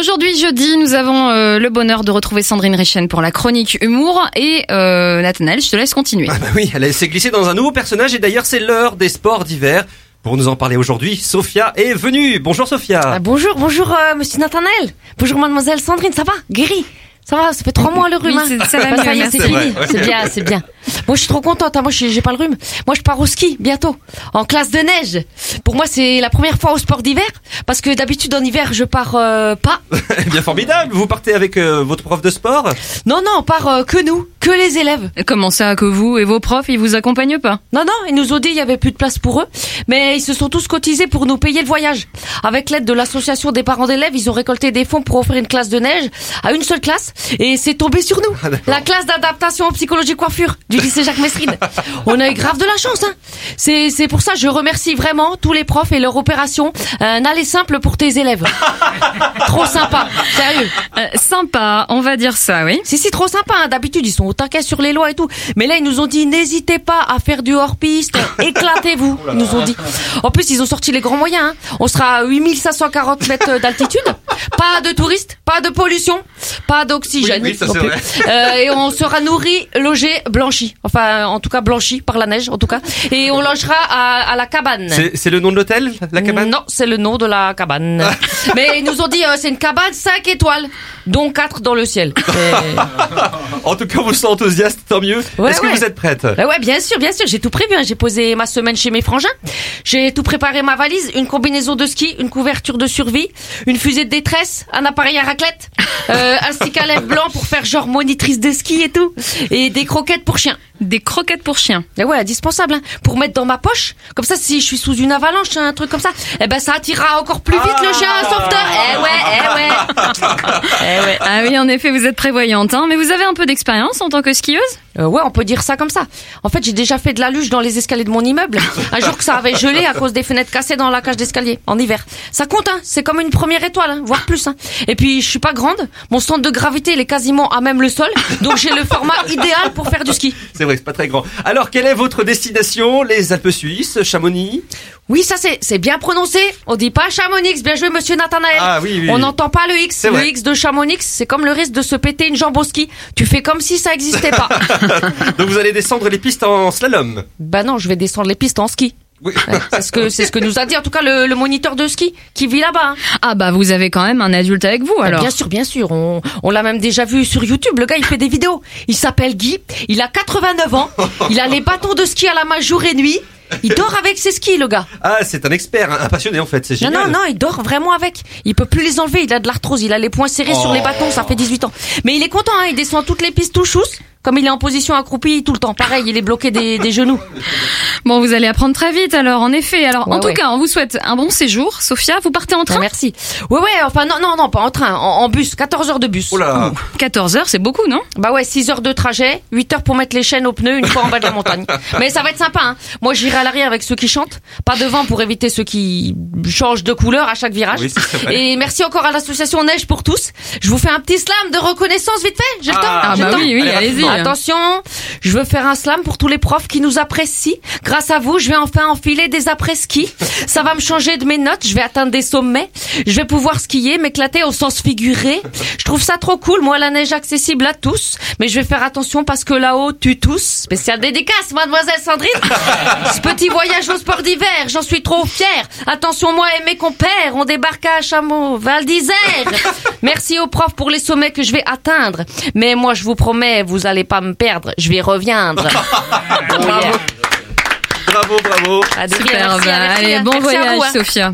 Aujourd'hui, jeudi, nous avons euh, le bonheur de retrouver Sandrine Richen pour la chronique humour. Et euh, Nathanaël, je te laisse continuer. Ah bah oui, elle s'est glissée dans un nouveau personnage et d'ailleurs c'est l'heure des sports d'hiver. Pour nous en parler aujourd'hui, Sophia est venue. Bonjour Sophia. Ah, bonjour, bonjour euh, monsieur Nathanaël. Bonjour mademoiselle Sandrine, ça va? Guéri ça va, ça fait trois mois le rhume. Oui, hein. c'est- ça va mieux, y est, merci. c'est C'est fini. C'est bien, c'est bien. Moi, je suis trop contente. hein. Moi, j'ai pas le rhume. Moi, je pars au ski bientôt, en classe de neige. Pour moi, c'est la première fois au sport d'hiver, parce que d'habitude en hiver, je pars euh, pas. Bien formidable, vous partez avec euh, votre prof de sport? Non, non, on part euh, que nous, que les élèves. Comment ça que vous et vos profs, ils vous accompagnent pas? Non, non, ils nous ont dit il y avait plus de place pour eux, mais ils se sont tous cotisés pour nous payer le voyage. Avec l'aide de l'association des parents d'élèves, ils ont récolté des fonds pour offrir une classe de neige à une seule classe, et c'est tombé sur nous. Ah, la classe d'adaptation en psychologie coiffure du lycée Jacques Messrine. On a eu grave de la chance, hein. C'est, c'est pour ça je remercie vraiment tous les profs et leur opération. Un aller simple pour tes élèves. trop sympa, sérieux. Euh, Sympa, on va dire ça, oui. Si, si, trop sympa. hein. D'habitude, ils sont au taquet sur les lois et tout. Mais là, ils nous ont dit, n'hésitez pas à faire du hors-piste. Éclatez-vous, ils nous ont dit. En plus, ils ont sorti les grands moyens. hein. On sera à 8540 mètres d'altitude. Pas de touristes, pas de pollution, pas d'oxygène. Oui, oui, ça, non c'est plus. vrai. Euh, et on sera nourri, logé, blanchi. Enfin, en tout cas, blanchi par la neige, en tout cas. Et on logera à, à la cabane. C'est c'est le nom de l'hôtel, la cabane? Non, c'est le nom de la cabane. Mais ils nous ont dit, euh, c'est une cabane 5 étoiles, dont 4 dans le ciel. Et- En tout cas, vous êtes enthousiaste, tant mieux. Ouais, Est-ce que ouais. vous êtes prête? Bah ouais, bien sûr, bien sûr, j'ai tout prévu. hein. J'ai posé ma semaine chez mes frangins. J'ai tout préparé ma valise, une combinaison de ski, une couverture de survie, une fusée de détresse, un appareil à raclette, euh, un stick à lèvres blanc pour faire genre monitrice de ski et tout, et des croquettes pour chiens. Des croquettes pour chiens. Et ouais, indispensable, hein, pour mettre dans ma poche. Comme ça, si je suis sous une avalanche, un truc comme ça, eh ben ça attirera encore plus vite le chien à Eh ouais. Ah oui, en effet, vous êtes prévoyante, hein, mais vous avez un peu d'expérience en tant que skieuse? Euh, ouais, on peut dire ça comme ça. En fait, j'ai déjà fait de la luge dans les escaliers de mon immeuble. Un jour que ça avait gelé à cause des fenêtres cassées dans la cage d'escalier en hiver. Ça compte, hein. C'est comme une première étoile, hein, voire plus. Hein. Et puis, je suis pas grande. Mon centre de gravité, il est quasiment à même le sol. Donc, j'ai le format idéal pour faire du ski. C'est vrai, c'est pas très grand. Alors, quelle est votre destination? Les Alpes suisses, Chamonix? Oui, ça c'est c'est bien prononcé. On dit pas Chamonix. Bien joué, monsieur Nathanaël. Ah oui, oui, On n'entend pas le X. C'est Le vrai. X de Chamonix, c'est comme le risque de se péter une jambe au ski. Tu fais comme si ça existait pas. Donc vous allez descendre les pistes en slalom. bah non, je vais descendre les pistes en ski. Oui. Ouais, C'est ce que c'est ce que nous a dit en tout cas le, le moniteur de ski qui vit là-bas. hein. Ah bah vous avez quand même un adulte avec vous alors. Bien sûr, bien sûr. On, on l'a même déjà vu sur YouTube. Le gars, il fait des vidéos. Il s'appelle Guy. Il a 89 ans. Il a les bâtons de ski à la main jour et nuit. Il dort avec ses skis, le gars. Ah, c'est un expert, un passionné en fait, c'est Non, génial. non, non, il dort vraiment avec. Il peut plus les enlever. Il a de l'arthrose. Il a les poings serrés sur les bâtons. Ça fait 18 ans. Mais il est content. Hein. Il descend toutes les pistes tout chousse. Comme il est en position accroupie tout le temps. Pareil, il est bloqué des, des genoux. Bon, vous allez apprendre très vite alors, en effet. Alors, en tout ouais. cas, on vous souhaite un bon séjour. Sophia, vous partez en Ah, train merci. Ouais, ouais. Enfin, non, non, non, pas en train. En, en bus. 14 heures de bus. Oh là 14 heures, c'est beaucoup, non? Bah ouais, 6 heures de trajet, 8 heures pour mettre les chaînes aux pneus une fois en bas de la montagne. Mais ça va être sympa, hein. Moi, j'irai à l'arrière avec ceux qui chantent, pas devant pour éviter ceux qui changent de couleur à chaque virage. Oui. Et merci encore à l'association Neige pour tous. Je vous fais un petit slam de reconnaissance vite fait. J'ai le temps. Ah, J'ai bah le temps. oui, oui, Allez, allez-y. Attention, je veux faire un slam pour tous les profs qui nous apprécient. Grâce à vous, je vais enfin enfiler des après-ski. Ça va me changer de mes notes, je vais atteindre des sommets. Je vais pouvoir skier, m'éclater au sens figuré. Je trouve ça trop cool, moi la neige accessible à tous. Mais je vais faire attention parce que là-haut, tu tous. Spécial dédicace, mademoiselle Sandrine. Ce petit voyage au sport d'hiver, j'en suis trop fière. Attention, moi et mes compères, on débarque à Chameau, Val d'Isère. Merci aux profs pour les sommets que je vais atteindre. Mais moi, je vous promets, vous allez pas me perdre. Je vais reviendre. Oh, yeah. Bravo, bravo À Super, merci, bah, allez, bon voyage. Sophia.